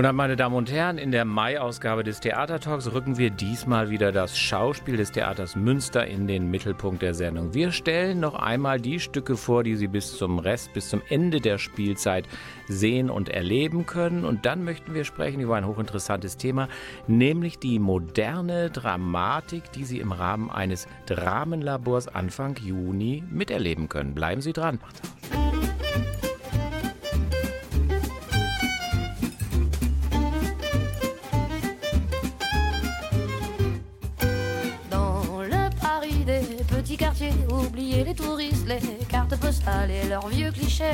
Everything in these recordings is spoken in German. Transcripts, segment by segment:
Guten Abend, meine Damen und Herren. In der Mai-Ausgabe des Theatertalks rücken wir diesmal wieder das Schauspiel des Theaters Münster in den Mittelpunkt der Sendung. Wir stellen noch einmal die Stücke vor, die Sie bis zum Rest, bis zum Ende der Spielzeit sehen und erleben können. Und dann möchten wir sprechen über ein hochinteressantes Thema, nämlich die moderne Dramatik, die Sie im Rahmen eines Dramenlabors Anfang Juni miterleben können. Bleiben Sie dran. Les touristes, les cartes postales et leurs vieux clichés.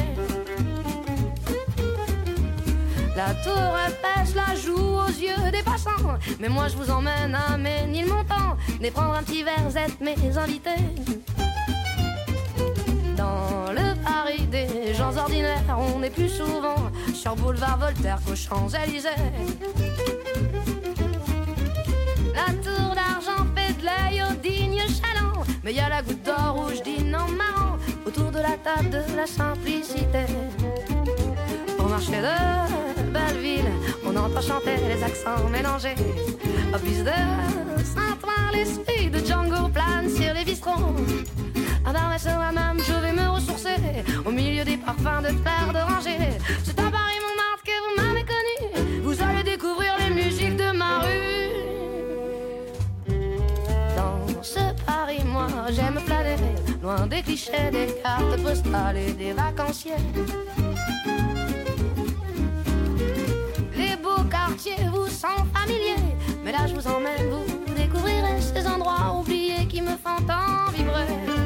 La tour pêche la joue aux yeux des passants. Mais moi je vous emmène à Ménilmontant, Venez prendre un petit verre, êtes mes invités. Dans le Paris des gens ordinaires, on est plus souvent sur boulevard Voltaire qu'aux Champs-Élysées. La tour d'argent fait de l'œil au digne chaland. Mais y a la goutte d'or rouge dîne en marrant autour de la table de la simplicité. Au marché de Belleville, on entend chanter les accents mélangés. Au plus de Saint-Ouen, l'esprit de Django plane sur les bistrons. À Barbès à même, je vais me ressourcer au milieu des parfums de fleurs d'oranger. Des clichés, des cartes postales et des vacanciers. Les beaux quartiers vous sont familiers, mais là je vous emmène, vous découvrirez ces endroits oubliés qui me font tant vibrer.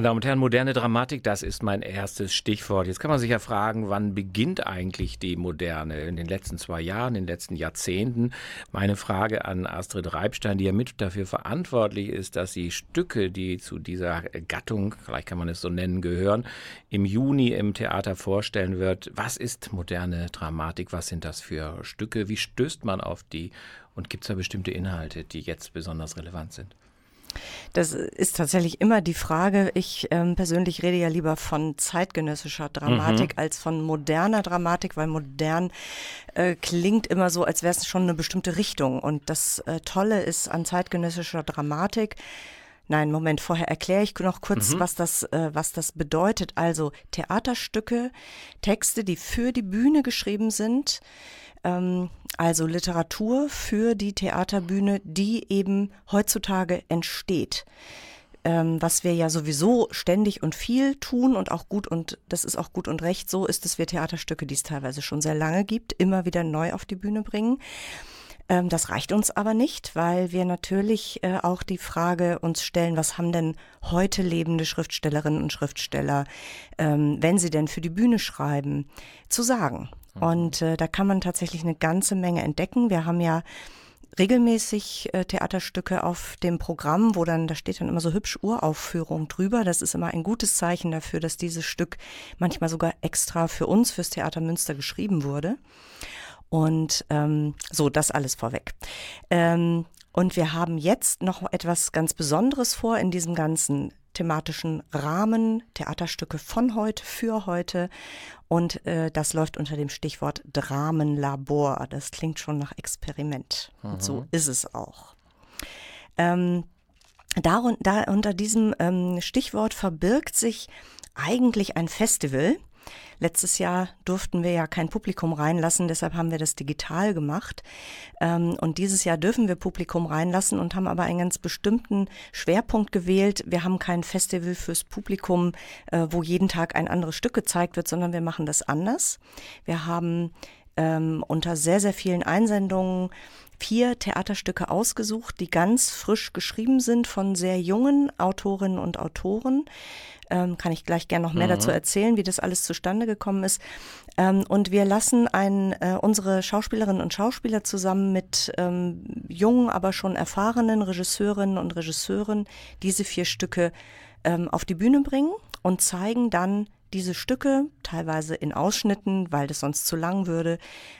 Meine Damen und Herren, moderne Dramatik, das ist mein erstes Stichwort. Jetzt kann man sich ja fragen, wann beginnt eigentlich die Moderne? In den letzten zwei Jahren, in den letzten Jahrzehnten? Meine Frage an Astrid Reibstein, die ja mit dafür verantwortlich ist, dass sie Stücke, die zu dieser Gattung, vielleicht kann man es so nennen, gehören, im Juni im Theater vorstellen wird. Was ist moderne Dramatik? Was sind das für Stücke? Wie stößt man auf die? Und gibt es da bestimmte Inhalte, die jetzt besonders relevant sind? Das ist tatsächlich immer die Frage. Ich ähm, persönlich rede ja lieber von zeitgenössischer Dramatik mhm. als von moderner Dramatik, weil modern äh, klingt immer so, als wäre es schon eine bestimmte Richtung. Und das äh, Tolle ist an zeitgenössischer Dramatik, Nein, Moment, vorher erkläre ich noch kurz, mhm. was, das, äh, was das bedeutet. Also Theaterstücke, Texte, die für die Bühne geschrieben sind, ähm, also Literatur für die Theaterbühne, die eben heutzutage entsteht. Ähm, was wir ja sowieso ständig und viel tun und auch gut und das ist auch gut und recht so ist, dass wir Theaterstücke, die es teilweise schon sehr lange gibt, immer wieder neu auf die Bühne bringen. Ähm, das reicht uns aber nicht, weil wir natürlich äh, auch die Frage uns stellen, was haben denn heute lebende Schriftstellerinnen und Schriftsteller, ähm, wenn sie denn für die Bühne schreiben, zu sagen. Mhm. Und äh, da kann man tatsächlich eine ganze Menge entdecken. Wir haben ja regelmäßig äh, Theaterstücke auf dem Programm, wo dann, da steht dann immer so hübsch Uraufführung drüber. Das ist immer ein gutes Zeichen dafür, dass dieses Stück manchmal sogar extra für uns, fürs Theater Münster geschrieben wurde. Und ähm, so, das alles vorweg. Ähm, und wir haben jetzt noch etwas ganz Besonderes vor in diesem ganzen thematischen Rahmen, Theaterstücke von heute, für heute. Und äh, das läuft unter dem Stichwort Dramenlabor. Das klingt schon nach Experiment. Mhm. Und so ist es auch. Ähm, da, da unter diesem ähm, Stichwort verbirgt sich eigentlich ein Festival, Letztes Jahr durften wir ja kein Publikum reinlassen, deshalb haben wir das digital gemacht. Ähm, und dieses Jahr dürfen wir Publikum reinlassen und haben aber einen ganz bestimmten Schwerpunkt gewählt. Wir haben kein Festival fürs Publikum, äh, wo jeden Tag ein anderes Stück gezeigt wird, sondern wir machen das anders. Wir haben ähm, unter sehr, sehr vielen Einsendungen vier Theaterstücke ausgesucht, die ganz frisch geschrieben sind von sehr jungen Autorinnen und Autoren. Ähm, kann ich gleich gerne noch mehr mhm. dazu erzählen, wie das alles zustande gekommen ist. Ähm, und wir lassen ein, äh, unsere Schauspielerinnen und Schauspieler zusammen mit ähm, jungen, aber schon erfahrenen Regisseurinnen und Regisseuren diese vier Stücke ähm, auf die Bühne bringen und zeigen dann diese Stücke, teilweise in Ausschnitten, weil das sonst zu lang würde,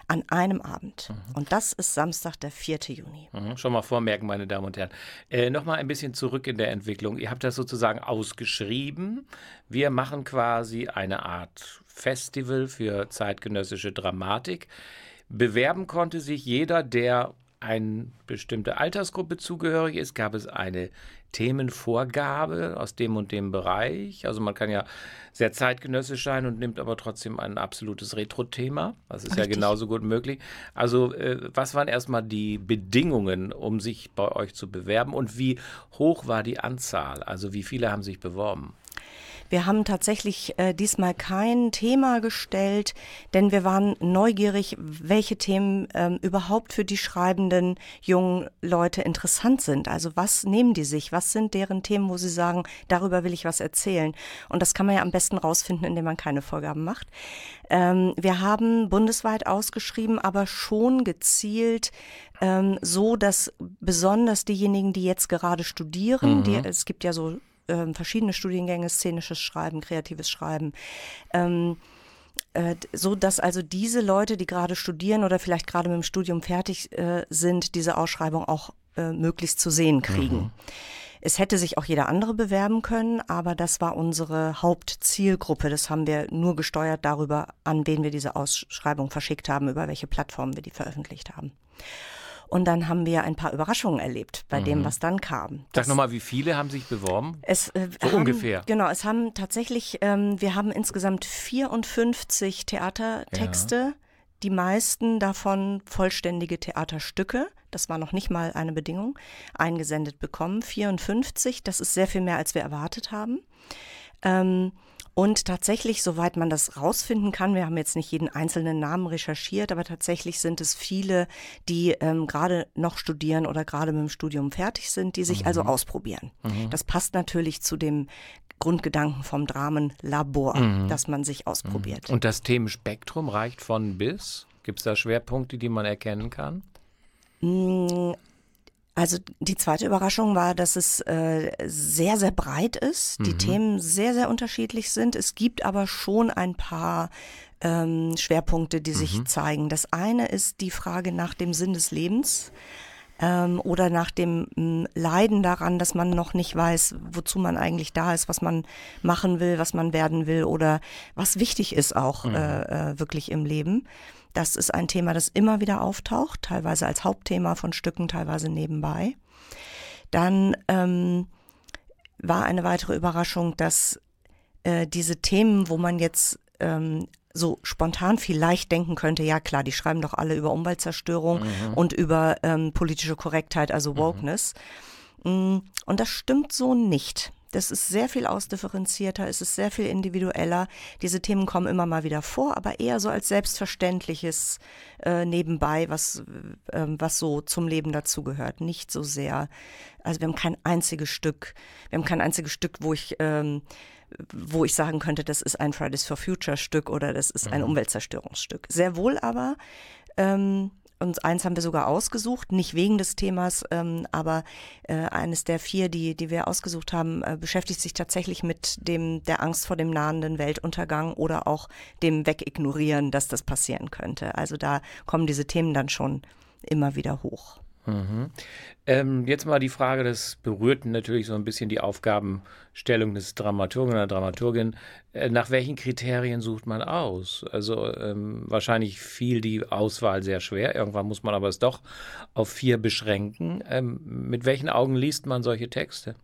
an einem Abend. Mhm. Und das ist Samstag, der 4. Juni. Mhm, schon mal vormerken, meine Damen und Herren. Äh, Nochmal ein bisschen zurück in der Entwicklung. Ihr habt das sozusagen ausgeschrieben. Wir machen quasi eine Art Festival für zeitgenössische Dramatik. Bewerben konnte sich jeder, der eine bestimmte Altersgruppe zugehörig ist, gab es eine Themenvorgabe aus dem und dem Bereich. Also man kann ja sehr zeitgenössisch sein und nimmt aber trotzdem ein absolutes Retro-Thema. Das ist Richtig. ja genauso gut möglich. Also äh, was waren erstmal die Bedingungen, um sich bei euch zu bewerben und wie hoch war die Anzahl? Also wie viele haben sich beworben? Wir haben tatsächlich äh, diesmal kein Thema gestellt, denn wir waren neugierig, welche Themen ähm, überhaupt für die schreibenden jungen Leute interessant sind. Also was nehmen die sich? Was sind deren Themen, wo sie sagen, darüber will ich was erzählen? Und das kann man ja am besten rausfinden, indem man keine Vorgaben macht. Ähm, wir haben bundesweit ausgeschrieben, aber schon gezielt ähm, so, dass besonders diejenigen, die jetzt gerade studieren, mhm. die, es gibt ja so ähm, verschiedene Studiengänge, szenisches Schreiben, kreatives Schreiben. Ähm, äh, so dass also diese Leute, die gerade studieren oder vielleicht gerade mit dem Studium fertig äh, sind, diese Ausschreibung auch äh, möglichst zu sehen kriegen. Mhm. Es hätte sich auch jeder andere bewerben können, aber das war unsere Hauptzielgruppe. Das haben wir nur gesteuert darüber, an wen wir diese Ausschreibung verschickt haben, über welche Plattformen wir die veröffentlicht haben. Und dann haben wir ein paar Überraschungen erlebt bei mhm. dem, was dann kam. Sag nochmal, wie viele haben sich beworben? Es, äh, so haben, ungefähr. Genau, es haben tatsächlich, ähm, wir haben insgesamt 54 Theatertexte. Ja. Die meisten davon vollständige Theaterstücke, das war noch nicht mal eine Bedingung, eingesendet bekommen. 54, das ist sehr viel mehr, als wir erwartet haben. Ähm, und tatsächlich, soweit man das rausfinden kann, wir haben jetzt nicht jeden einzelnen Namen recherchiert, aber tatsächlich sind es viele, die ähm, gerade noch studieren oder gerade mit dem Studium fertig sind, die sich also mhm. also ausprobieren. Mhm. Das passt natürlich zu dem Grundgedanken vom Dramenlabor, mhm. dass man sich ausprobiert. Und das Themenspektrum reicht von bis? Gibt es da Schwerpunkte, die man erkennen kann? Also die zweite Überraschung war, dass es äh, sehr, sehr breit ist, die mhm. Themen sehr, sehr unterschiedlich sind. Es gibt aber schon ein paar ähm, Schwerpunkte, die sich mhm. zeigen. Das eine ist die Frage nach dem Sinn des Lebens ähm, oder nach dem m, Leiden daran, dass man noch nicht weiß, wozu man eigentlich da ist, was man machen will, was man werden will oder was wichtig ist auch mhm. äh, äh, wirklich im Leben. Das ist ein Thema, das immer wieder auftaucht, teilweise als Hauptthema von Stücken, teilweise nebenbei. Dann ähm, war eine weitere Überraschung, dass äh, diese Themen, wo man jetzt ähm, so spontan vielleicht denken könnte, ja klar, die schreiben doch alle über Umweltzerstörung mhm. und über ähm, politische Korrektheit, also mhm. Wokeness. Mhm. Und das stimmt so nicht. Das ist sehr viel ausdifferenzierter, es ist sehr viel individueller. Diese Themen kommen immer mal wieder vor, aber eher so als selbstverständliches äh, nebenbei, was, äh, was so zum Leben dazugehört. Nicht so sehr. Also wir haben kein einziges Stück, wir haben kein einziges Stück, wo ich ähm, wo ich sagen könnte, das ist ein Fridays for Future Stück oder das ist ein mhm. Umweltzerstörungsstück. Sehr wohl aber ähm, und eins haben wir sogar ausgesucht, nicht wegen des Themas, ähm, aber äh, eines der vier, die, die wir ausgesucht haben, äh, beschäftigt sich tatsächlich mit dem, der Angst vor dem nahenden Weltuntergang oder auch dem Wegignorieren, dass das passieren könnte. Also da kommen diese Themen dann schon immer wieder hoch. Mhm. Ähm, jetzt mal die Frage, das berührt natürlich so ein bisschen die Aufgabenstellung des Dramaturgen oder Dramaturgin. Äh, nach welchen Kriterien sucht man aus? Also ähm, wahrscheinlich fiel die Auswahl sehr schwer. Irgendwann muss man aber es doch auf vier beschränken. Ähm, mit welchen Augen liest man solche Texte?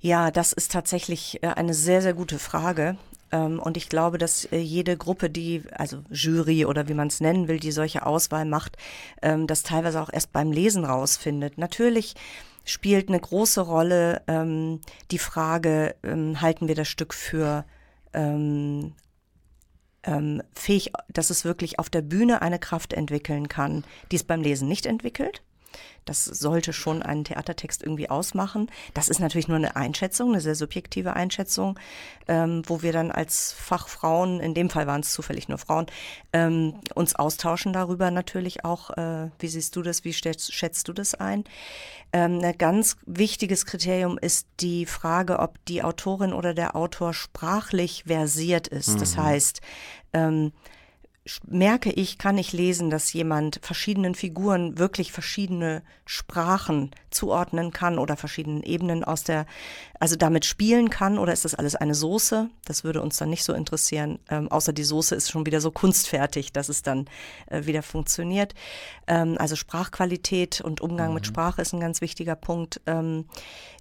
Ja, das ist tatsächlich äh, eine sehr, sehr gute Frage. Ähm, und ich glaube, dass äh, jede Gruppe, die, also Jury oder wie man es nennen will, die solche Auswahl macht, ähm, das teilweise auch erst beim Lesen rausfindet. Natürlich spielt eine große Rolle ähm, die Frage, halten wir das Stück für fähig, dass es wirklich auf der Bühne eine Kraft entwickeln kann, die es beim Lesen nicht entwickelt. Das sollte schon einen Theatertext irgendwie ausmachen. Das ist natürlich nur eine Einschätzung, eine sehr subjektive Einschätzung, ähm, wo wir dann als Fachfrauen, in dem Fall waren es zufällig nur Frauen, ähm, uns austauschen darüber natürlich auch. Äh, wie siehst du das? Wie schätzt, schätzt du das ein? Ähm, ein ganz wichtiges Kriterium ist die Frage, ob die Autorin oder der Autor sprachlich versiert ist. Mhm. Das heißt, ähm, merke ich, kann ich lesen, dass jemand verschiedenen Figuren wirklich verschiedene Sprachen zuordnen kann oder verschiedenen Ebenen aus der, also damit spielen kann oder ist das alles eine Soße? Das würde uns dann nicht so interessieren, ähm, außer die Soße ist schon wieder so kunstfertig, dass es dann äh, wieder funktioniert. Ähm, also Sprachqualität und Umgang mhm. mit Sprache ist ein ganz wichtiger Punkt. Ähm,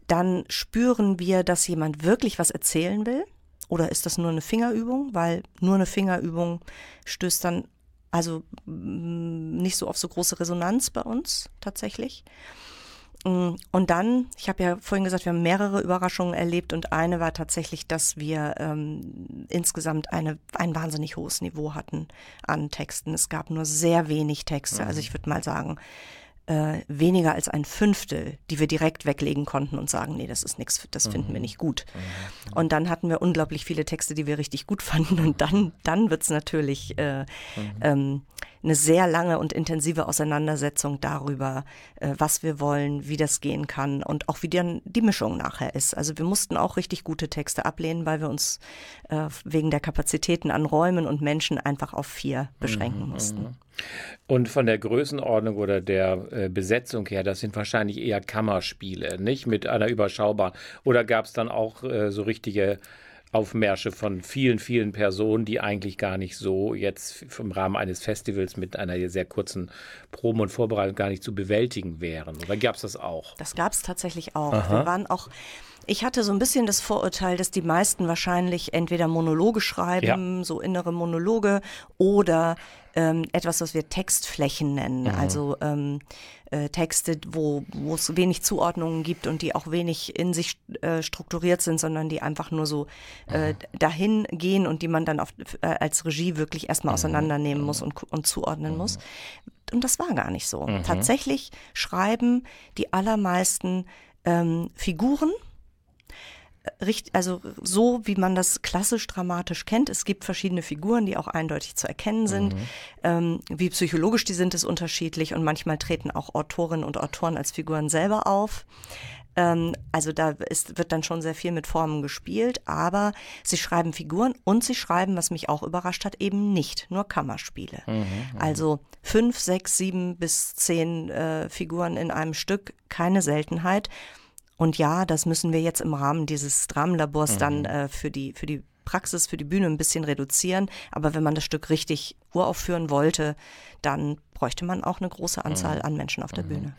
dann spüren wir, dass jemand wirklich was erzählen will. Oder ist das nur eine Fingerübung? Weil nur eine Fingerübung stößt dann also mm, nicht so auf so große Resonanz bei uns tatsächlich. Mm, und dann, ich habe ja vorhin gesagt, wir haben mehrere Überraschungen erlebt und eine war tatsächlich, dass wir ähm, insgesamt eine, ein wahnsinnig hohes Niveau hatten an Texten. Es gab nur sehr wenig Texte. Also ich würde mal sagen, äh, weniger als ein Fünftel, die wir direkt weglegen konnten und sagen, nee, das ist nichts, das mhm. finden wir nicht gut. Mhm. Und dann hatten wir unglaublich viele Texte, die wir richtig gut fanden und dann, dann wird es natürlich äh, mhm. ähm, eine sehr lange und intensive Auseinandersetzung darüber, äh, was wir wollen, wie das gehen kann und auch wie dann die Mischung nachher ist. Also wir mussten auch richtig gute Texte ablehnen, weil wir uns äh, wegen der Kapazitäten an Räumen und Menschen einfach auf vier beschränken mhm. mussten. Mhm. Und von der Größenordnung oder der äh, Besetzung her, das sind wahrscheinlich eher Kammerspiele, nicht mit einer überschaubaren. Oder gab es dann auch äh, so richtige Aufmärsche von vielen, vielen Personen, die eigentlich gar nicht so jetzt im Rahmen eines Festivals mit einer sehr kurzen Proben und Vorbereitung gar nicht zu bewältigen wären. Oder gab es das auch? Das gab es tatsächlich auch. Aha. Wir waren auch ich hatte so ein bisschen das Vorurteil, dass die meisten wahrscheinlich entweder Monologe schreiben, ja. so innere Monologe, oder ähm, etwas, was wir Textflächen nennen. Mhm. Also ähm, äh, Texte, wo es wenig Zuordnungen gibt und die auch wenig in sich äh, strukturiert sind, sondern die einfach nur so äh, mhm. dahin gehen und die man dann auf, äh, als Regie wirklich erstmal mhm. auseinandernehmen muss und, und zuordnen muss. Und das war gar nicht so. Tatsächlich schreiben die allermeisten ähm, Figuren, also so wie man das klassisch dramatisch kennt. Es gibt verschiedene Figuren, die auch eindeutig zu erkennen sind. Mhm. Ähm, wie psychologisch die sind, ist unterschiedlich und manchmal treten auch Autorinnen und Autoren als Figuren selber auf. Ähm, also da ist, wird dann schon sehr viel mit Formen gespielt, aber sie schreiben Figuren und sie schreiben, was mich auch überrascht hat, eben nicht nur Kammerspiele. Mhm, mhm. also fünf, sechs, sieben bis zehn äh, Figuren in einem Stück, keine Seltenheit. Und ja, das müssen wir jetzt im Rahmen dieses Dramenlabors mhm. dann äh, für die, für die Praxis, für die Bühne ein bisschen reduzieren. Aber wenn man das Stück richtig uraufführen wollte, dann bräuchte man auch eine große Anzahl mhm. an Menschen auf der mhm. Bühne.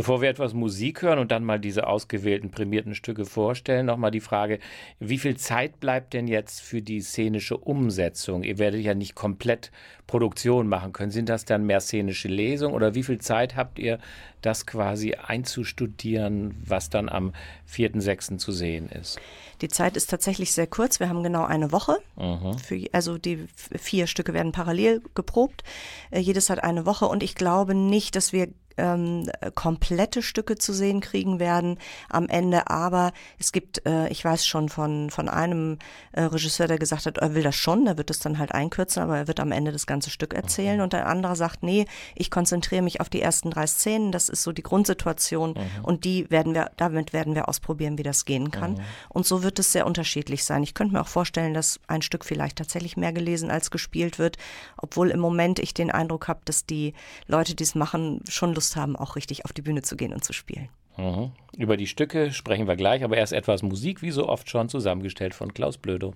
Bevor wir etwas Musik hören und dann mal diese ausgewählten prämierten Stücke vorstellen, nochmal die Frage, wie viel Zeit bleibt denn jetzt für die szenische Umsetzung? Ihr werdet ja nicht komplett Produktion machen können. Sind das dann mehr szenische Lesungen oder wie viel Zeit habt ihr, das quasi einzustudieren, was dann am 4.6. zu sehen ist? Die Zeit ist tatsächlich sehr kurz. Wir haben genau eine Woche. Mhm. Für, also die vier Stücke werden parallel geprobt. Äh, jedes hat eine Woche und ich glaube nicht, dass wir ähm, komplette Stücke zu sehen kriegen werden am Ende. Aber es gibt, äh, ich weiß schon von, von einem äh, Regisseur, der gesagt hat, er will das schon, der wird es dann halt einkürzen, aber er wird am Ende das ganze Stück erzählen. Mhm. Und der andere sagt, nee, ich konzentriere mich auf die ersten drei Szenen, das ist so die Grundsituation mhm. und die werden wir, damit werden wir ausprobieren, wie das gehen kann. Mhm. Und so wird es sehr unterschiedlich sein. Ich könnte mir auch vorstellen, dass ein Stück vielleicht tatsächlich mehr gelesen als gespielt wird, obwohl im Moment ich den Eindruck habe, dass die Leute, die es machen, schon Lust Lust haben, auch richtig auf die Bühne zu gehen und zu spielen. Mhm. Über die Stücke sprechen wir gleich, aber erst etwas Musik, wie so oft schon zusammengestellt von Klaus Blödo.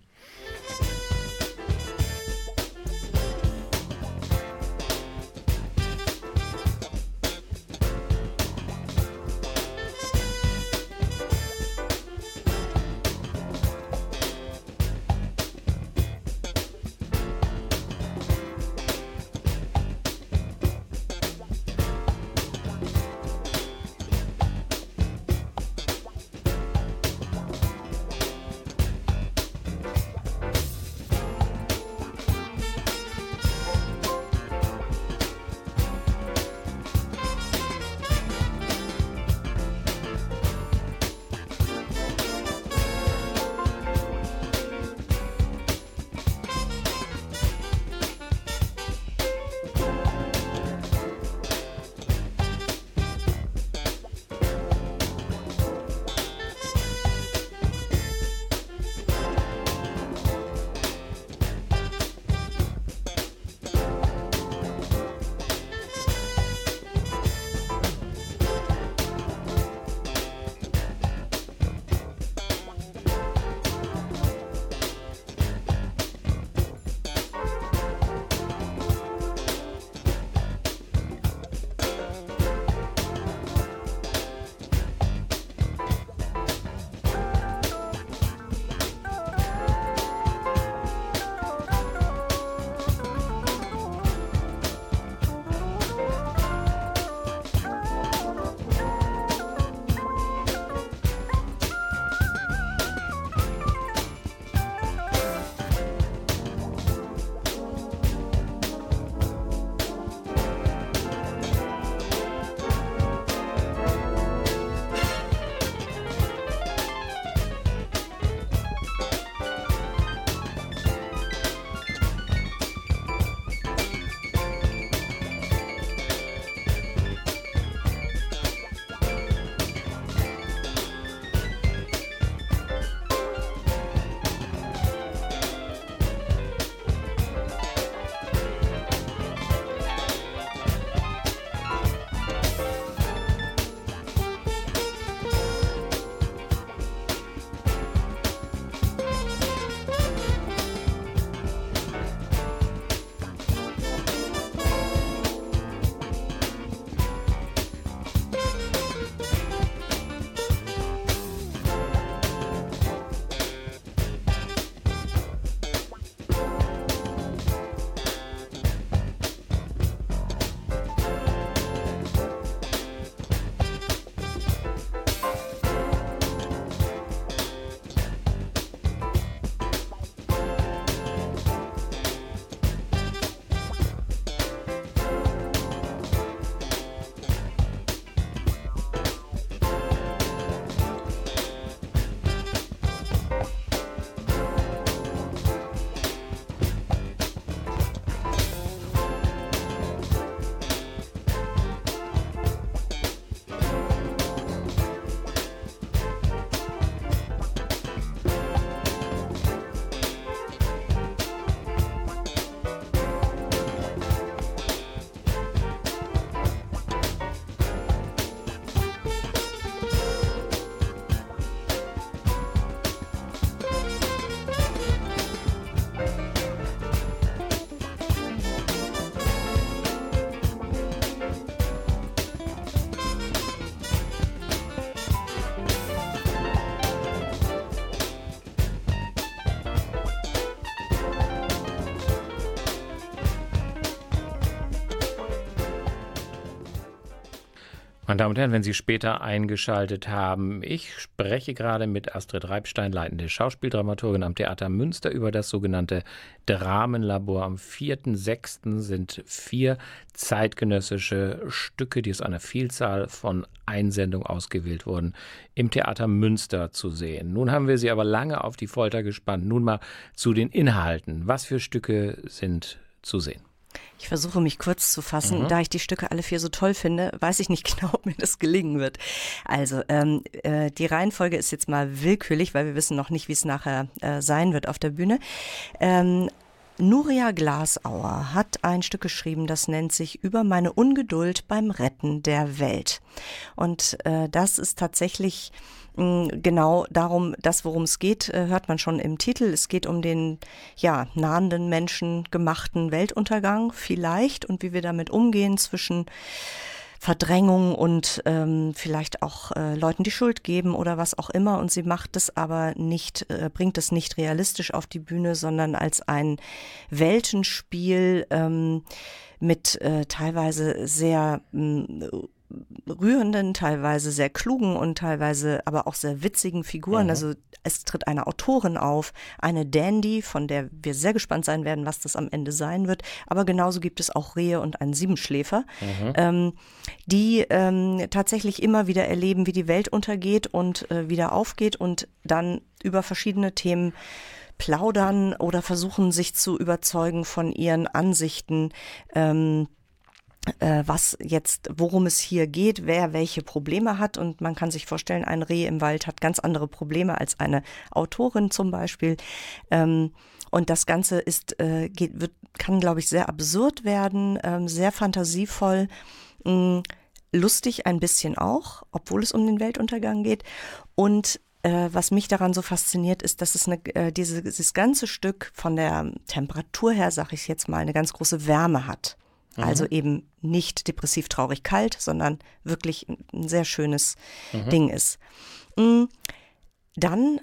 Meine Damen und Herren, wenn Sie später eingeschaltet haben, ich spreche gerade mit Astrid Reibstein, leitende Schauspieldramaturgin am Theater Münster, über das sogenannte Dramenlabor. Am 4.6. sind vier zeitgenössische Stücke, die aus einer Vielzahl von Einsendungen ausgewählt wurden, im Theater Münster zu sehen. Nun haben wir Sie aber lange auf die Folter gespannt. Nun mal zu den Inhalten. Was für Stücke sind zu sehen? Ich versuche mich kurz zu fassen. Mhm. Da ich die Stücke alle vier so toll finde, weiß ich nicht genau, ob mir das gelingen wird. Also ähm, äh, die Reihenfolge ist jetzt mal willkürlich, weil wir wissen noch nicht, wie es nachher äh, sein wird auf der Bühne. Ähm, Nuria Glasauer hat ein Stück geschrieben, das nennt sich Über meine Ungeduld beim Retten der Welt. Und äh, das ist tatsächlich genau darum, das worum es geht, äh, hört man schon im Titel. Es geht um den ja nahenden menschengemachten Weltuntergang vielleicht und wie wir damit umgehen zwischen Verdrängung und ähm, vielleicht auch äh, Leuten die Schuld geben oder was auch immer. Und sie macht es aber nicht, äh, bringt es nicht realistisch auf die Bühne, sondern als ein Weltenspiel ähm, mit äh, teilweise sehr mh, mm, rührenden, teilweise sehr klugen und teilweise aber auch sehr witzigen Figuren. Mhm. Also es tritt eine Autorin auf, eine Dandy, von der wir sehr gespannt sein werden, was das am Ende sein wird. Aber genauso gibt es auch Rehe und einen Siebenschläfer, mhm. ähm, die ähm, tatsächlich immer wieder erleben, wie die Welt untergeht und äh, wieder aufgeht und dann über verschiedene Themen plaudern oder versuchen, sich zu überzeugen von ihren Ansichten. Ähm, äh, was jetzt, worum es hier geht, wer welche Probleme hat. Und man kann sich vorstellen, ein Reh im Wald hat ganz andere Probleme als eine Autorin zum Beispiel. Ähm, und das Ganze ist, äh, geht, wird, kann, glaube ich, sehr absurd werden, ähm, sehr fantasievoll, mh, lustig ein bisschen auch, obwohl es um den Weltuntergang geht. Und äh, was mich daran so fasziniert, ist, dass es eine, äh, diese, dieses ganze Stück von der Temperatur her, sag ich jetzt mal, eine ganz große Wärme hat. Also mhm. eben nicht depressiv traurig kalt, sondern wirklich ein sehr schönes mhm. Ding ist. Mm, dann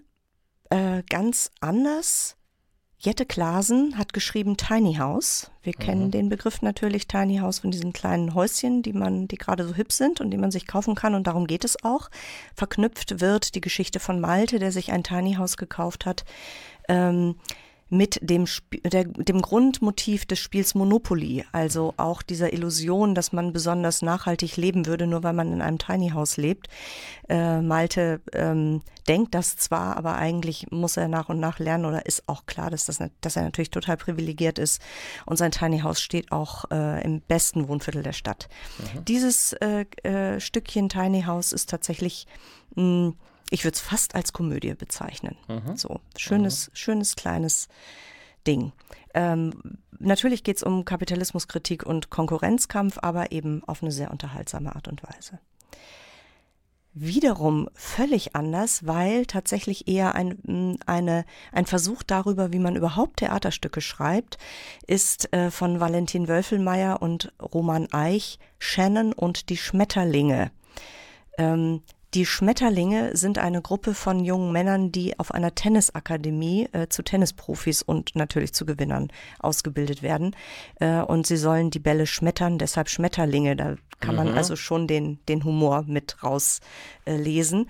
äh, ganz anders. Jette Klasen hat geschrieben Tiny House. Wir mhm. kennen den Begriff natürlich Tiny House von diesen kleinen Häuschen, die man, die gerade so hübsch sind und die man sich kaufen kann und darum geht es auch. Verknüpft wird die Geschichte von Malte, der sich ein Tiny House gekauft hat. Ähm, mit dem, Sp der, dem Grundmotiv des Spiels Monopoly, also auch dieser Illusion, dass man besonders nachhaltig leben würde, nur weil man in einem Tiny House lebt. Äh, Malte ähm, denkt das zwar, aber eigentlich muss er nach und nach lernen oder ist auch klar, dass, das, dass er natürlich total privilegiert ist und sein Tiny House steht auch äh, im besten Wohnviertel der Stadt. Mhm. Dieses äh, äh Stückchen Tiny House ist tatsächlich mh, ich würde es fast als Komödie bezeichnen. Mhm. So, schönes, mhm. schönes kleines Ding. Ähm, natürlich geht es um Kapitalismuskritik und Konkurrenzkampf, aber eben auf eine sehr unterhaltsame Art und Weise. Wiederum völlig anders, weil tatsächlich eher ein, eine, ein Versuch darüber, wie man überhaupt Theaterstücke schreibt, ist äh, von Valentin Wölfelmeier und Roman Eich Shannon und die Schmetterlinge. Ähm, die Schmetterlinge sind eine Gruppe von jungen Männern, die auf einer Tennisakademie äh, zu Tennisprofis und natürlich zu Gewinnern ausgebildet werden. Äh, und sie sollen die Bälle schmettern, deshalb Schmetterlinge. Da kann mhm. man also schon den, den Humor mit rauslesen.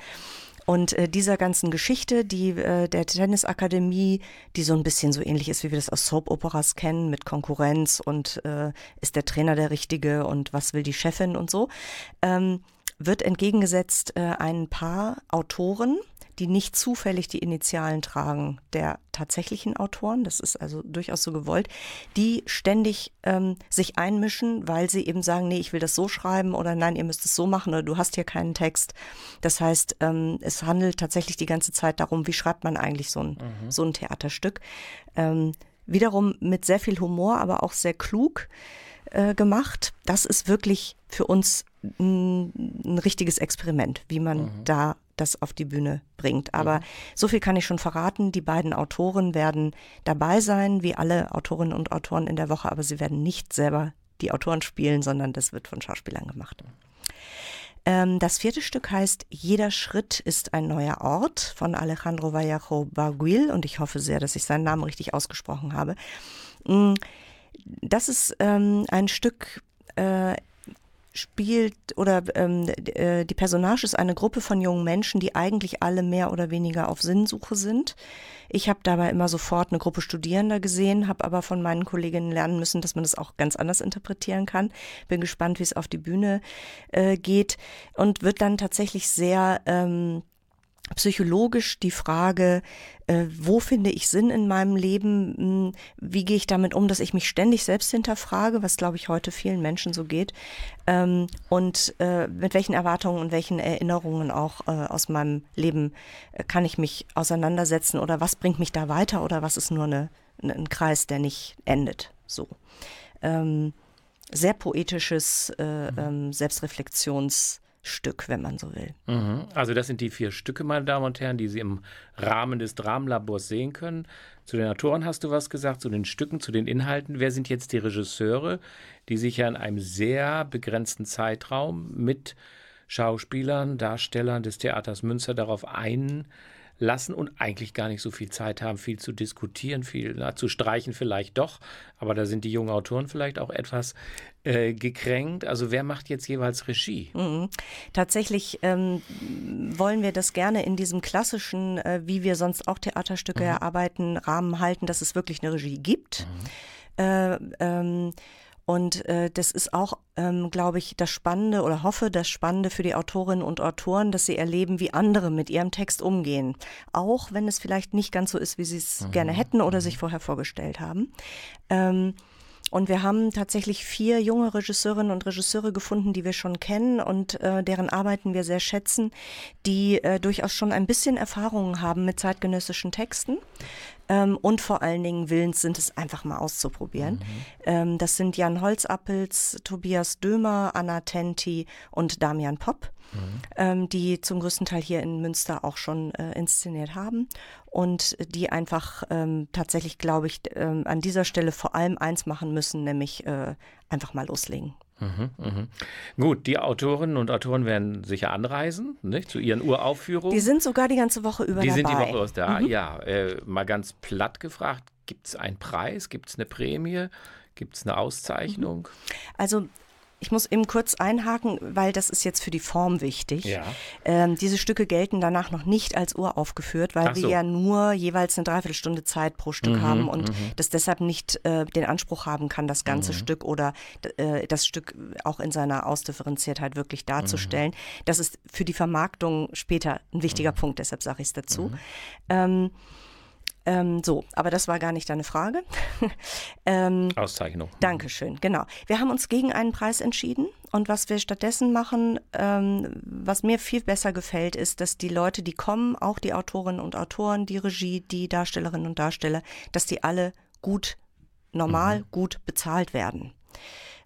Und äh, dieser ganzen Geschichte, die äh, der Tennisakademie, die so ein bisschen so ähnlich ist, wie wir das aus Soap-Operas kennen, mit Konkurrenz und äh, ist der Trainer der Richtige und was will die Chefin und so, ähm, wird entgegengesetzt äh, ein paar Autoren, die nicht zufällig die Initialen tragen der tatsächlichen Autoren, das ist also durchaus so gewollt, die ständig ähm, sich einmischen, weil sie eben sagen, nee, ich will das so schreiben oder nein, ihr müsst es so machen oder du hast hier keinen Text. Das heißt, ähm, es handelt tatsächlich die ganze Zeit darum, wie schreibt man eigentlich so ein, mhm. so ein Theaterstück. Ähm, wiederum mit sehr viel Humor, aber auch sehr klug äh, gemacht. Das ist wirklich für uns ein, richtiges Experiment, wie man mhm. da das auf die Bühne bringt. Aber mhm. so viel kann ich schon verraten. Die beiden Autoren werden dabei sein, wie alle Autorinnen und Autoren in der Woche, aber sie werden nicht selber die Autoren spielen, sondern das wird von Schauspielern gemacht. Ähm, das vierte Stück heißt Jeder Schritt ist ein neuer Ort von Alejandro Vallejo Barguil und ich hoffe sehr, dass ich seinen Namen richtig ausgesprochen habe. Mm, das ist ähm, ein Stück, äh, das ist ein Stück spielt oder ähm, äh, die Personage ist eine Gruppe von jungen Menschen, die eigentlich alle mehr oder weniger auf Sinnsuche sind. Ich habe dabei immer sofort eine Gruppe Studierender gesehen, habe aber von meinen Kolleginnen lernen müssen, dass man das auch ganz anders interpretieren kann. Bin gespannt, wie es auf die Bühne äh, geht und wird dann tatsächlich sehr ähm, psychologisch die Frage, äh, wo finde ich Sinn in meinem Leben, hm, wie gehe ich damit um, dass ich mich ständig selbst hinterfrage, was glaube ich heute vielen Menschen so geht, ähm, und äh, mit welchen Erwartungen und welchen Erinnerungen auch äh, aus meinem Leben äh, kann ich mich auseinandersetzen? Oder was bringt mich da weiter? Oder was ist nur eine, eine, ein Kreis, der nicht endet. So. Ähm, sehr poetisches äh, ähm, Selbstreflexions- Stück, wenn man so will. Mhm. Also das sind die vier Stücke, meine Damen und Herren, die Sie im Rahmen des Dramenlabors sehen können. Zu den Autoren hast du was gesagt, zu den Stücken, zu den Inhalten. Wer sind jetzt die Regisseure, die sich ja in einem sehr begrenzten Zeitraum mit Schauspielern, Darstellern des Theaters Münster darauf ein lassen und eigentlich gar nicht so viel Zeit haben, viel zu diskutieren, viel na, zu streichen vielleicht doch. Aber da sind die jungen Autoren vielleicht auch etwas äh, gekränkt. Also wer macht jetzt jeweils Regie? Mhm. Tatsächlich ähm, wollen wir das gerne in diesem klassischen, äh, wie wir sonst auch Theaterstücke mhm. erarbeiten, Rahmen halten, dass es wirklich eine Regie gibt. Mhm. Äh, ähm, und äh, das ist auch, ähm, glaube ich, das Spannende oder hoffe, das Spannende für die Autorinnen und Autoren, dass sie erleben, wie andere mit ihrem Text umgehen. Auch wenn es vielleicht nicht ganz so ist, wie sie es mhm. gerne hätten oder sich vorher vorgestellt haben. Ähm, und wir haben tatsächlich vier junge Regisseurinnen und Regisseure gefunden, die wir schon kennen und äh, deren Arbeiten wir sehr schätzen, die äh, durchaus schon ein bisschen Erfahrungen haben mit zeitgenössischen Texten ähm, und vor allen Dingen willens sind, es einfach mal auszuprobieren. Mhm. Ähm, das sind Jan Holzappels, Tobias Dömer, Anna Tenti und Damian Popp, mhm. ähm, die zum größten Teil hier in Münster auch schon äh, inszeniert haben und die einfach ähm, tatsächlich, glaube ich, ähm, an dieser Stelle vor allem eins machen müssen, nämlich äh, einfach mal loslegen. Mhm, mhm. Gut, die Autorinnen und Autoren werden sicher anreisen, nicht, zu ihren Uraufführungen. Die sind sogar die ganze Woche über die dabei. Die sind die Woche aus da, mhm. ja. Äh, mal ganz platt gefragt, gibt es einen Preis, gibt es eine Prämie, gibt es eine Auszeichnung? Also ich muss eben kurz einhaken, weil das ist jetzt für die Form wichtig. Ja. Ähm, diese Stücke gelten danach noch nicht als uraufgeführt, weil so. wir ja nur jeweils eine Dreiviertelstunde Zeit pro Stück mhm, haben und mhm. das deshalb nicht äh, den Anspruch haben kann, das ganze mhm. Stück oder äh, das Stück auch in seiner Ausdifferenziertheit wirklich darzustellen. Mhm. Das ist für die Vermarktung später ein wichtiger mhm. Punkt, deshalb sage ich es dazu. Mhm. Ähm, ähm, so, aber das war gar nicht deine Frage. ähm, Auszeichnung. Dankeschön, genau. Wir haben uns gegen einen Preis entschieden und was wir stattdessen machen, ähm, was mir viel besser gefällt, ist, dass die Leute, die kommen, auch die Autorinnen und Autoren, die Regie, die Darstellerinnen und Darsteller, dass die alle gut, normal, mhm. gut bezahlt werden.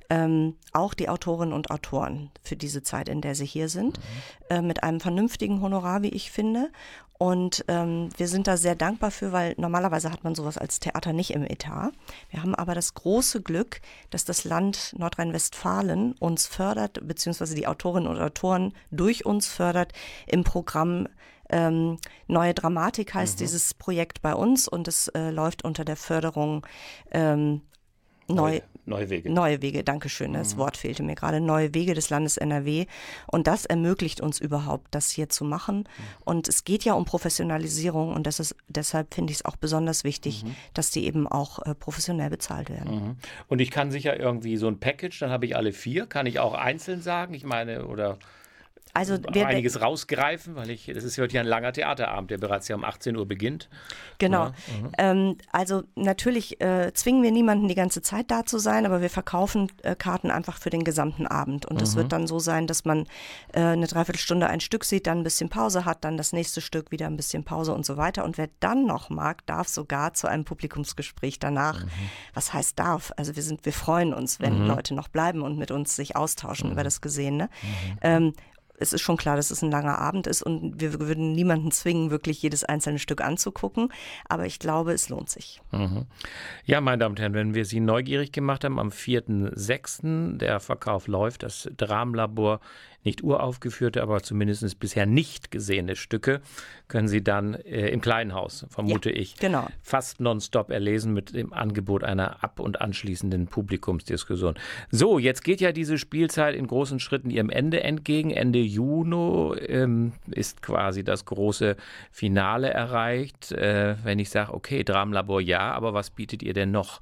Ähm, auch die Autorinnen und Autoren für diese Zeit, in der sie hier sind, mhm. äh, mit einem vernünftigen Honorar, wie ich finde. Und ähm, wir sind da sehr dankbar für, weil normalerweise hat man sowas als Theater nicht im Etat. Wir haben aber das große Glück, dass das Land Nordrhein-Westfalen uns fördert, beziehungsweise die Autorinnen und Autoren durch uns fördert im Programm ähm, Neue Dramatik heißt mhm. dieses Projekt bei uns und es äh, läuft unter der Förderung ähm, Neu, neue Wege. Neue Wege, danke schön. Das mhm. Wort fehlte mir gerade. Neue Wege des Landes NRW. Und das ermöglicht uns überhaupt, das hier zu machen. Mhm. Und es geht ja um Professionalisierung und das ist, deshalb finde ich es auch besonders wichtig, mhm. dass die eben auch äh, professionell bezahlt werden. Mhm. Und ich kann sicher irgendwie so ein Package, dann habe ich alle vier, kann ich auch einzeln sagen? Ich meine, oder also wir, einiges rausgreifen, weil ich, das ist heute ja ein langer Theaterabend, der bereits ja um 18 Uhr beginnt. Genau. Mhm. ähm, also natürlich äh, zwingen wir niemanden die ganze Zeit da zu sein, aber wir verkaufen äh, Karten einfach für den gesamten Abend. Und es mhm. wird dann so sein, dass man äh, eine Dreiviertelstunde ein Stück sieht, dann ein bisschen Pause hat, dann das nächste Stück wieder ein bisschen Pause und so weiter. Und wer dann noch mag, darf sogar zu einem Publikumsgespräch danach. Mhm. Was heißt darf? Also wir sind, wir freuen uns, wenn mhm. Leute noch bleiben und mit uns sich austauschen über mhm. das Gesehene. Mhm. Ähm, es ist schon klar, dass es ein langer Abend ist und wir würden niemanden zwingen, wirklich jedes einzelne Stück anzugucken. Aber ich glaube, es lohnt sich. Mhm. Ja, meine Damen und Herren, wenn wir Sie neugierig gemacht haben, am 4.6. der Verkauf läuft, das Dramenlabor nicht uraufgeführte, aber zumindest bisher nicht gesehene Stücke können Sie dann äh, im Kleinhaus, vermute Ja, ich, genau. fast nonstop erlesen mit dem Angebot einer ab- und anschließenden Publikumsdiskussion. So, jetzt geht ja diese Spielzeit in großen Schritten ihrem Ende entgegen. Ende Juni ähm, ist quasi das große Finale erreicht. Äh, wenn ich sage, okay, Dramenlabor ja, aber was bietet ihr denn noch?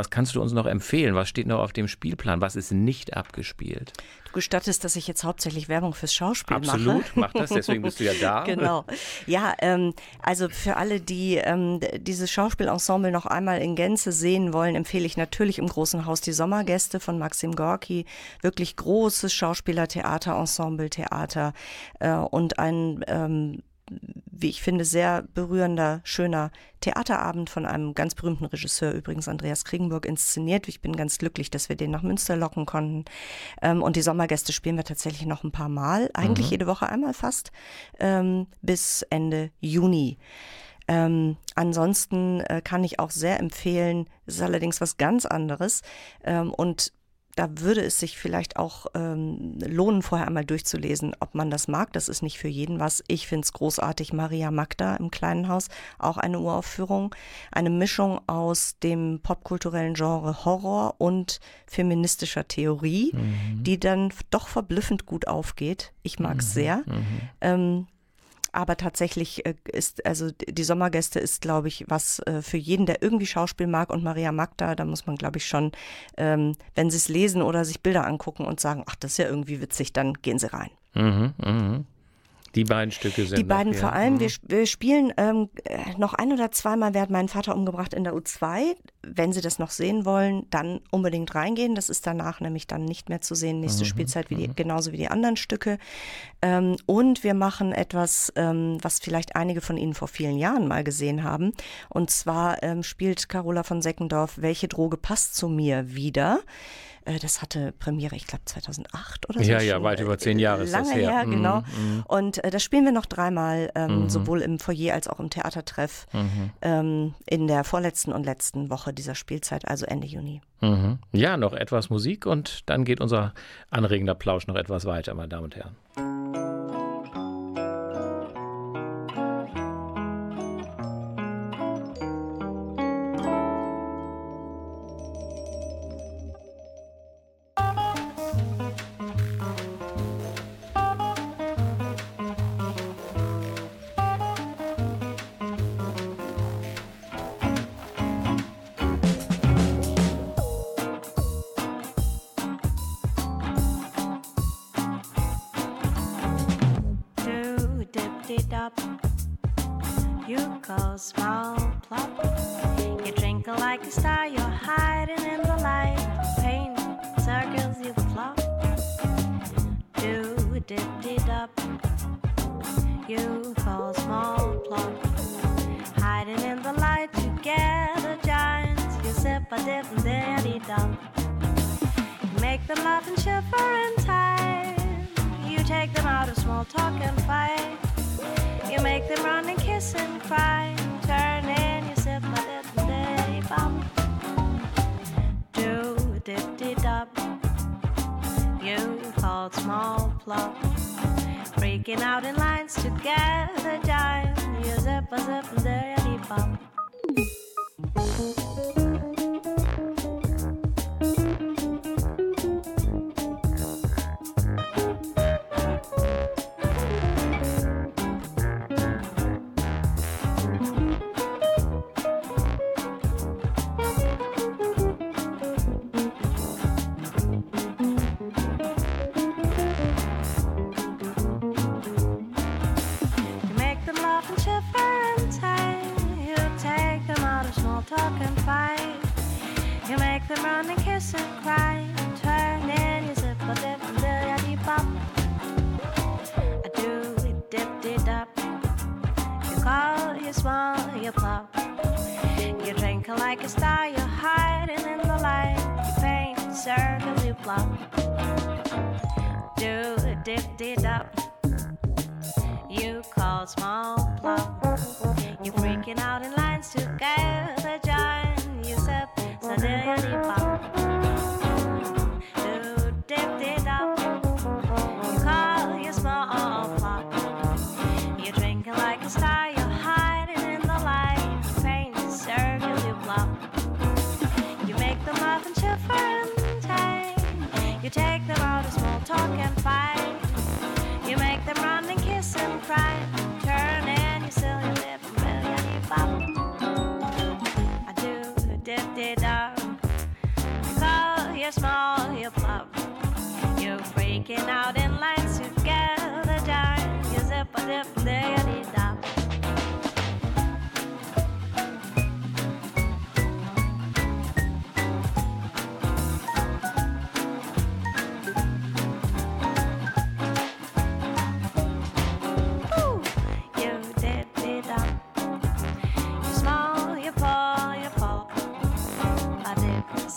Was kannst du uns noch empfehlen? Was steht noch auf dem Spielplan? Was ist nicht abgespielt? Du gestattest, dass ich jetzt hauptsächlich Werbung fürs Schauspiel mache. Absolut, mach das, deswegen bist du ja da. Genau. Ja, ähm, also für alle, die ähm, dieses Schauspielensemble noch einmal in Gänze sehen wollen, empfehle ich natürlich im Großen Haus die Sommergäste von Maxim Gorki. Wirklich großes Schauspielertheater, Ensembletheater äh, und ein ähm, wie ich finde, sehr berührender, schöner Theaterabend von einem ganz berühmten Regisseur, übrigens Andreas Kriegenburg, inszeniert. Ich bin ganz glücklich, dass wir den nach Münster locken konnten. Ähm, und die Sommergäste spielen wir tatsächlich noch ein paar Mal, eigentlich jede Woche einmal fast, ähm, bis Ende Juni. Ähm, ansonsten äh, kann ich auch sehr empfehlen, es ist allerdings was ganz anderes ähm, und da würde es sich vielleicht auch ähm, lohnen, vorher einmal durchzulesen, ob man das mag. Das ist nicht für jeden was. Ich finde es großartig. Maria Magda im Kleinen Haus, auch eine Uraufführung. Eine Mischung aus dem popkulturellen Genre Horror und feministischer Theorie, die dann doch verblüffend gut aufgeht. Ich mag es sehr. Ähm, aber tatsächlich äh, ist, also die Sommergäste ist, glaube ich, was äh, für jeden, der irgendwie Schauspiel mag. Und Maria Magda, da muss man, glaube ich, schon, ähm, wenn sie es lesen oder sich Bilder angucken und sagen, ach, das ist ja irgendwie witzig, dann gehen sie rein. Mhm, mhm. Die beiden Stücke sind Die beiden noch, vor ja. allem. Mhm. Wir, wir spielen ähm, äh, noch ein oder zweimal, wer hat meinen Vater umgebracht in der U2. Wenn Sie das noch sehen wollen, dann unbedingt reingehen. Das ist danach nämlich dann nicht mehr zu sehen. Mhm, Nächste Spielzeit wie die, genauso wie die anderen Stücke. Ähm, und wir machen etwas, ähm, was vielleicht einige von Ihnen vor vielen Jahren mal gesehen haben. Und zwar ähm, spielt Carola von Seckendorf Welche Droge passt zu mir wieder. Äh, Das hatte Premiere, ich glaube 2008 oder so. Ja, ja, weit äh, über zehn Jahre ist das Lange her. her, Mhm, genau. mhm. Und äh, das spielen wir noch dreimal, ähm, sowohl im Foyer als auch im Theatertreff Mhm. ähm, in der vorletzten und letzten Woche dieser Spielzeit, also Ende Juni. Mhm. Ja, noch etwas Musik und dann geht unser anregender Plausch noch etwas weiter, meine Damen und Herren.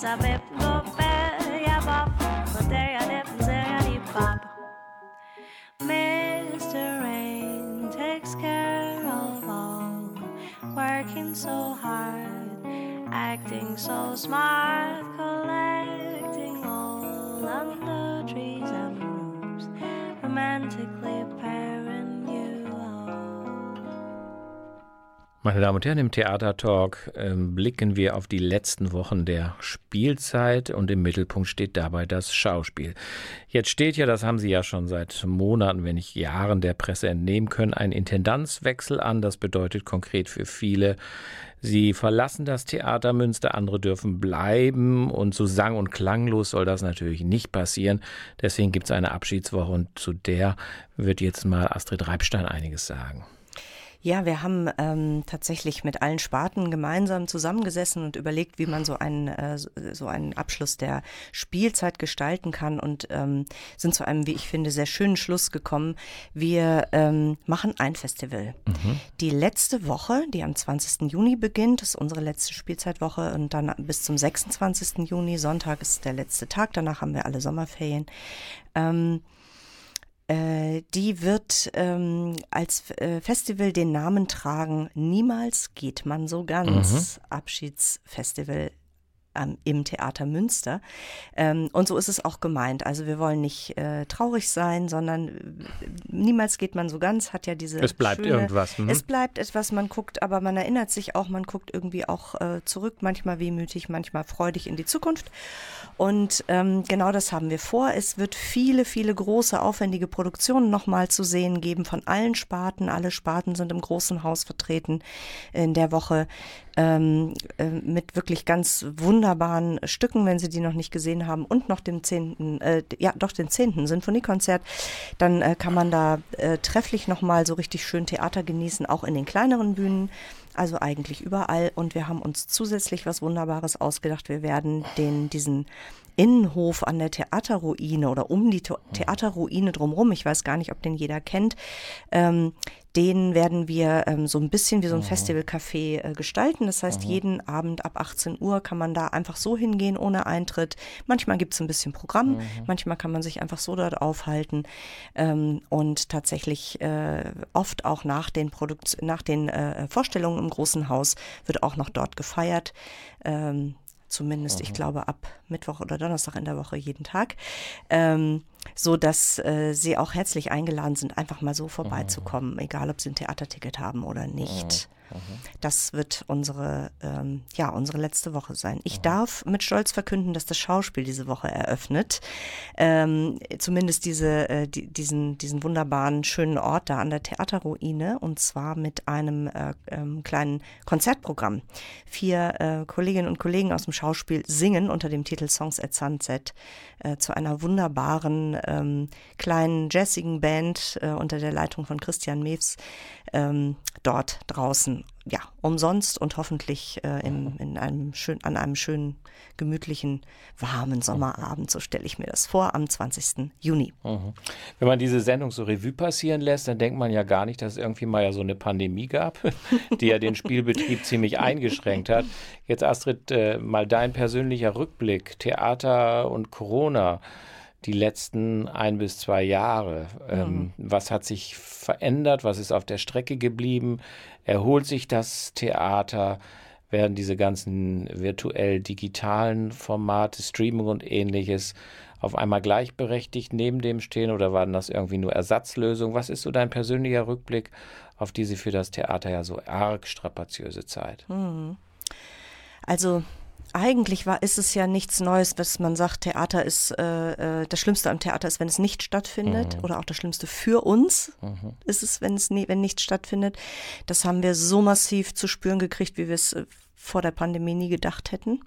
Go ya ya ya. Mr. Rain takes care of all, working so hard, acting so smart, Meine Damen und Herren, im Theatertalk ähm, blicken wir auf die letzten Wochen der Spielzeit und im Mittelpunkt steht dabei das Schauspiel. Jetzt steht ja, das haben Sie ja schon seit Monaten, wenn nicht Jahren der Presse entnehmen können, ein Intendanzwechsel an. Das bedeutet konkret für viele, Sie verlassen das Theater Münster, andere dürfen bleiben und so sang- und klanglos soll das natürlich nicht passieren. Deswegen gibt es eine Abschiedswoche und zu der wird jetzt mal Astrid Reibstein einiges sagen. Ja, wir haben ähm, tatsächlich mit allen Sparten gemeinsam zusammengesessen und überlegt, wie man so einen, äh, so einen Abschluss der Spielzeit gestalten kann und ähm, sind zu einem, wie ich finde, sehr schönen Schluss gekommen. Wir ähm, machen ein Festival. Die letzte Woche, die am 20. Juni beginnt, ist unsere letzte Spielzeitwoche und dann bis zum 26. Juni, Sonntag ist der letzte Tag, danach haben wir alle Sommerferien. Ähm, äh, die wird ähm, als äh, Festival den Namen tragen Niemals geht man so ganz. Abschiedsfestival ähm, im Theater Münster. Ähm, und so ist es auch gemeint. Also wir wollen nicht äh, traurig sein, sondern äh, niemals geht man so ganz, hat ja diese. Es bleibt schöne, irgendwas, mhm. Es bleibt etwas, man guckt, aber man erinnert sich auch, man guckt irgendwie auch äh, zurück, manchmal wehmütig, manchmal freudig in die Zukunft. Und ähm, genau das haben wir vor. Es wird viele, viele große, aufwendige Produktionen nochmal zu sehen geben von allen Sparten. Alle Sparten sind im großen Haus vertreten in der Woche ähm, äh, mit wirklich ganz wunderbaren Stücken, wenn Sie die noch nicht gesehen haben, und noch dem zehnten, äh, ja, doch den zehnten Sinfoniekonzert, dann äh, kann man da äh, trefflich nochmal so richtig schön Theater genießen, auch in den kleineren Bühnen. Also eigentlich überall. Und wir haben uns zusätzlich was Wunderbares ausgedacht. Wir werden den, diesen Innenhof an der Theaterruine oder um die The Theaterruine drumherum, ich weiß gar nicht, ob den jeder kennt, ähm, den werden wir ähm, so ein bisschen wie so ein Festivalcafé äh, gestalten. Das heißt, jeden Abend ab 18 Uhr kann man da einfach so hingehen ohne Eintritt. Manchmal gibt es ein bisschen Programm, manchmal kann man sich einfach so dort aufhalten ähm, und tatsächlich äh, oft auch nach den, Produkt nach den äh, Vorstellungen im großen Haus wird auch noch dort gefeiert. Ähm, zumindest, ich glaube, ab Mittwoch oder Donnerstag in der Woche jeden Tag. Ähm, so dass äh, sie auch herzlich eingeladen sind, einfach mal so vorbeizukommen, egal ob sie ein Theaterticket haben oder nicht. Das wird unsere, ähm, ja, unsere letzte Woche sein. Ich darf mit Stolz verkünden, dass das Schauspiel diese Woche eröffnet. Ähm, zumindest diese, äh, die, diesen, diesen wunderbaren, schönen Ort da an der Theaterruine und zwar mit einem äh, ähm, kleinen Konzertprogramm. Vier äh, Kolleginnen und Kollegen aus dem Schauspiel singen unter dem Titel Songs at Sunset äh, zu einer wunderbaren ähm, kleinen jazzigen Band äh, unter der Leitung von Christian Mews ähm, dort draußen. Ja, umsonst und hoffentlich äh, im, in einem schön, an einem schönen, gemütlichen, warmen Sommerabend. So stelle ich mir das vor, am 20. Juni. Wenn man diese Sendung so Revue passieren lässt, dann denkt man ja gar nicht, dass es irgendwie mal ja so eine Pandemie gab, die ja den Spielbetrieb ziemlich eingeschränkt hat. Jetzt Astrid, äh, mal dein persönlicher Rückblick, Theater und Corona, die letzten ein bis zwei Jahre. Ähm, Was hat sich verändert? Was ist auf der Strecke geblieben? Erholt sich das Theater? Werden diese ganzen virtuell digitalen Formate, Streaming und ähnliches auf einmal gleichberechtigt neben dem stehen oder waren das irgendwie nur Ersatzlösungen? Was ist so dein persönlicher Rückblick auf diese für das Theater ja so arg strapaziöse Zeit? Also eigentlich war, ist es ja nichts Neues, was man sagt, Theater ist, äh, äh, das Schlimmste am Theater ist, wenn es nicht stattfindet. Oder auch das Schlimmste für uns ist es, wenn es nie, wenn nichts stattfindet. Das haben wir so massiv zu spüren gekriegt, wie wir es äh, vor der Pandemie nie gedacht hätten.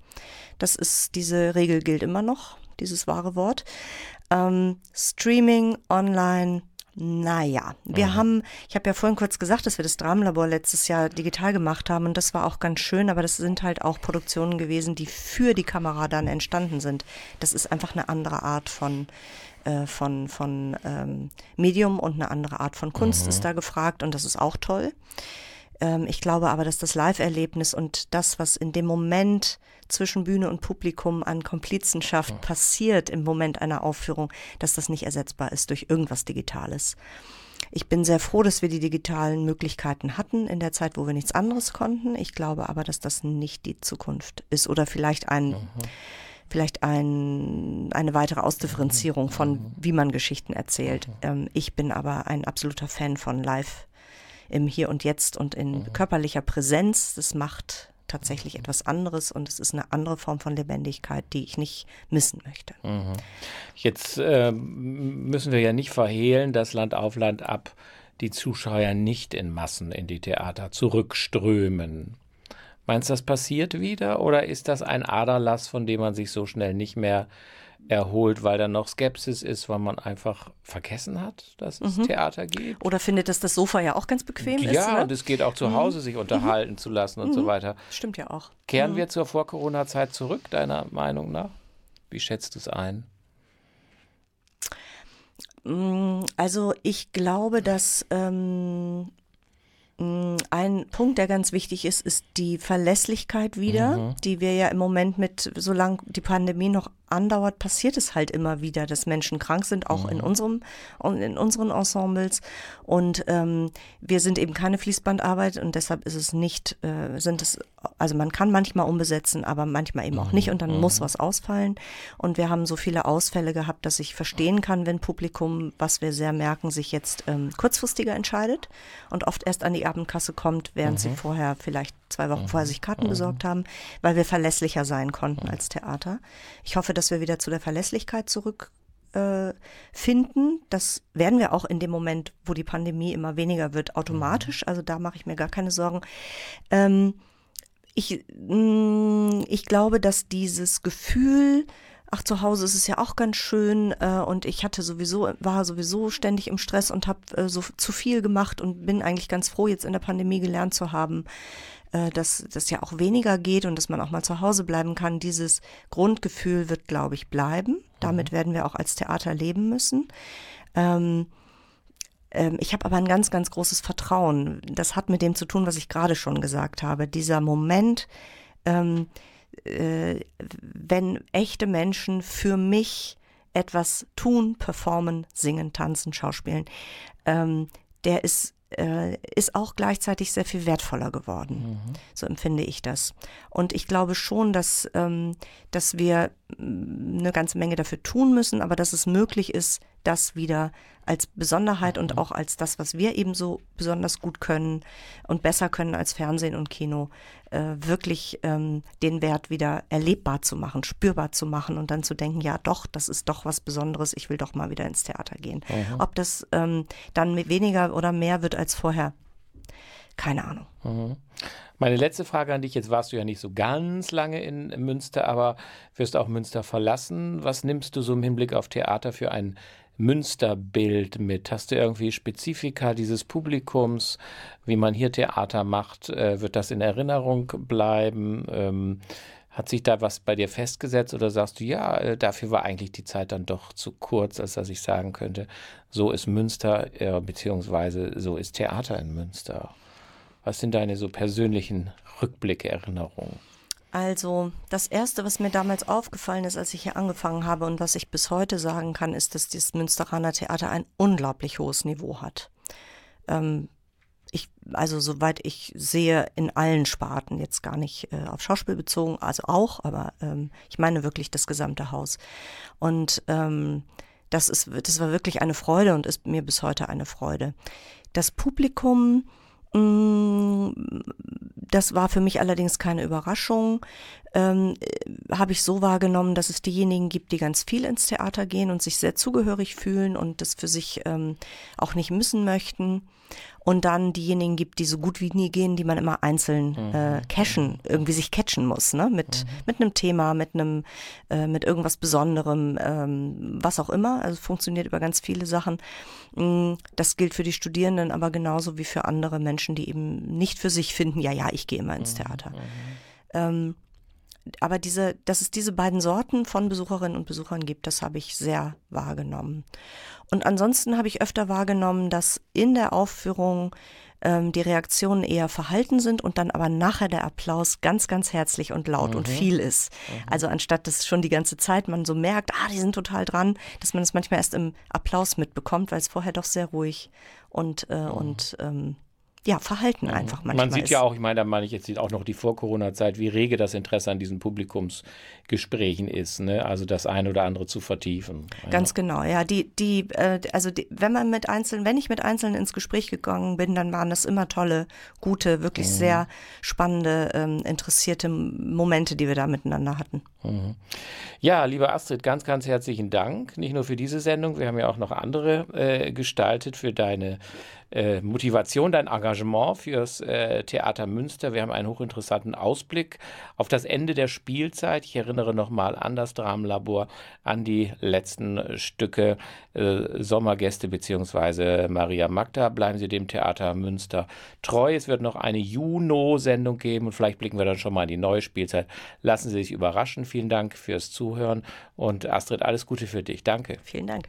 Das ist, diese Regel gilt immer noch, dieses wahre Wort. Ähm, Streaming, online, naja, wir haben, ich habe ja vorhin kurz gesagt, dass wir das Dramenlabor letztes Jahr digital gemacht haben und das war auch ganz schön, aber das sind halt auch Produktionen gewesen, die für die Kamera dann entstanden sind. Das ist einfach eine andere Art von äh, von, von ähm, Medium und eine andere Art von Kunst ist da gefragt und das ist auch toll. Ähm, ich glaube aber, dass das Live-Erlebnis und das, was in dem Moment zwischen Bühne und Publikum an Komplizenschaft passiert im Moment einer Aufführung, dass das nicht ersetzbar ist durch irgendwas Digitales. Ich bin sehr froh, dass wir die digitalen Möglichkeiten hatten in der Zeit, wo wir nichts anderes konnten. Ich glaube aber, dass das nicht die Zukunft ist oder vielleicht ein, vielleicht ein, eine weitere Ausdifferenzierung von, wie man Geschichten erzählt. Ähm, ich bin aber ein absoluter Fan von Live im Hier und Jetzt und in körperlicher Präsenz. Das macht tatsächlich etwas anderes und es ist eine andere Form von Lebendigkeit, die ich nicht missen möchte. Jetzt äh, müssen wir ja nicht verhehlen, dass Land auf Land ab die Zuschauer nicht in Massen in die Theater zurückströmen. Meinst du, das passiert wieder oder ist das ein Aderlass, von dem man sich so schnell nicht mehr erholt, weil da noch Skepsis ist, weil man einfach vergessen hat, dass es Theater gibt? Oder findet, dass das Sofa ja auch ganz bequem ist? Ja, ne? und es geht auch zu Hause, sich unterhalten zu lassen und so weiter. Stimmt ja auch. Kehren wir zur Vor-Corona-Zeit zurück, deiner Meinung nach? Wie schätzt du es ein? Mm, Also ich glaube, dass ähm, ein Punkt, der ganz wichtig ist, ist die Verlässlichkeit wieder, die wir ja im Moment mit, solange die Pandemie noch andauert, passiert es halt immer wieder, dass Menschen krank sind, auch in unserem in unseren Ensembles. Und ähm, wir sind eben keine Fließbandarbeit und deshalb ist es nicht, äh, sind es, also man kann manchmal umbesetzen, aber manchmal eben auch nicht und dann muss was ausfallen. Und wir haben so viele Ausfälle gehabt, dass ich verstehen kann, wenn Publikum, was wir sehr merken, sich jetzt ähm, kurzfristiger entscheidet und oft erst an die Abendkasse kommt, während sie vorher vielleicht zwei Wochen vorher sich Karten besorgt haben, weil wir verlässlicher sein konnten als Theater. Ich hoffe, dass wir wieder zu der Verlässlichkeit zurück äh, finden. Das werden wir auch in dem Moment, wo die Pandemie immer weniger wird, automatisch. Also da mache ich mir gar keine Sorgen. Ähm, ich, mh, ich glaube, dass dieses Gefühl, ach, zu Hause ist es ja auch ganz schön äh, und ich hatte sowieso, war sowieso ständig im Stress und habe äh, so zu viel gemacht und bin eigentlich ganz froh, jetzt in der Pandemie gelernt zu haben, äh, dass das ja auch weniger geht und dass man auch mal zu Hause bleiben kann. Dieses Grundgefühl wird, glaube ich, bleiben. Damit werden wir auch als Theater leben müssen. Ähm, ähm, ich habe aber ein ganz, ganz großes Vertrauen. Das hat mit dem zu tun, was ich gerade schon gesagt habe. Dieser Moment, ähm, äh, wenn echte Menschen für mich etwas tun, performen, singen, tanzen, schauspielen, ähm, der ist, äh, ist auch gleichzeitig sehr viel wertvoller geworden. So empfinde ich das. Und ich glaube schon, dass, ähm, dass wir mm, eine ganze Menge dafür tun müssen, aber dass es möglich ist, das wieder als Besonderheit und auch als das, was wir eben so besonders gut können und besser können als Fernsehen und Kino, äh, wirklich ähm, den Wert wieder erlebbar zu machen, spürbar zu machen und dann zu denken, ja doch, das ist doch was Besonderes, ich will doch mal wieder ins Theater gehen. Ob das ähm, dann weniger oder mehr wird als vorher, keine Ahnung. Meine letzte Frage an dich, jetzt warst du ja nicht so ganz lange in Münster, aber wirst auch Münster verlassen. Was nimmst du so im Hinblick auf Theater für ein Münsterbild mit? Hast du irgendwie Spezifika dieses Publikums, wie man hier Theater macht? Äh, wird das in Erinnerung bleiben? Ähm, hat sich da was bei dir festgesetzt oder sagst du, ja, äh, dafür war eigentlich die Zeit dann doch zu kurz, als dass ich sagen könnte, so ist Münster, äh, beziehungsweise so ist Theater in Münster? Was sind deine so persönlichen Rückblicke, Erinnerungen? Also das Erste, was mir damals aufgefallen ist, als ich hier angefangen habe und was ich bis heute sagen kann, ist, dass das Münsteraner Theater ein unglaublich hohes Niveau hat. Ähm, ich, also soweit ich sehe, in allen Sparten, jetzt gar nicht äh, auf Schauspiel bezogen, also auch, aber ähm, ich meine wirklich das gesamte Haus. Und ähm, das, ist, das war wirklich eine Freude und ist mir bis heute eine Freude. Das Publikum, das war für mich allerdings keine Überraschung. Ähm, äh, habe ich so wahrgenommen, dass es diejenigen gibt, die ganz viel ins Theater gehen und sich sehr zugehörig fühlen und das für sich ähm, auch nicht müssen möchten. Und dann diejenigen gibt, die so gut wie nie gehen, die man immer einzeln äh, cashen, irgendwie sich catchen muss, ne? Mit, mit einem Thema, mit einem, äh, mit irgendwas Besonderem, ähm, was auch immer. Also funktioniert über ganz viele Sachen. Mm, Das gilt für die Studierenden, aber genauso wie für andere Menschen, die eben nicht für sich finden, ja, ja, ich gehe immer ins Theater. Ähm, aber diese, dass es diese beiden Sorten von Besucherinnen und Besuchern gibt, das habe ich sehr wahrgenommen. Und ansonsten habe ich öfter wahrgenommen, dass in der Aufführung ähm, die Reaktionen eher verhalten sind und dann aber nachher der Applaus ganz, ganz herzlich und laut und viel ist. Also anstatt dass schon die ganze Zeit man so merkt, ah, die sind total dran, dass man es manchmal erst im Applaus mitbekommt, weil es vorher doch sehr ruhig und, äh, und ähm, ja, verhalten einfach manchmal Man sieht ist. ja auch, ich meine, da meine ich jetzt auch noch die Vor-Corona-Zeit, wie rege das Interesse an diesen Publikumsgesprächen ist, ne? Also das eine oder andere zu vertiefen. Ganz genau, ja. Die, die, äh, also die, wenn man mit Einzelnen, wenn ich mit Einzelnen ins Gespräch gegangen bin, dann waren das immer tolle, gute, wirklich sehr spannende, ähm, interessierte Momente, die wir da miteinander hatten. Ja, liebe Astrid, ganz, ganz herzlichen Dank. Nicht nur für diese Sendung, wir haben ja auch noch andere äh, gestaltet für deine äh, Motivation, dein Engagement fürs äh, Theater Münster. Wir haben einen hochinteressanten Ausblick auf das Ende der Spielzeit. Ich erinnere nochmal an das Dramenlabor, an die letzten Stücke äh, Sommergäste bzw. Maria Magda. Bleiben Sie dem Theater Münster treu. Es wird noch eine Juno-Sendung geben und vielleicht blicken wir dann schon mal in die neue Spielzeit. Lassen Sie sich überraschen. Vielen Dank fürs Zuhören und Astrid, alles Gute für dich. Danke. Vielen Dank.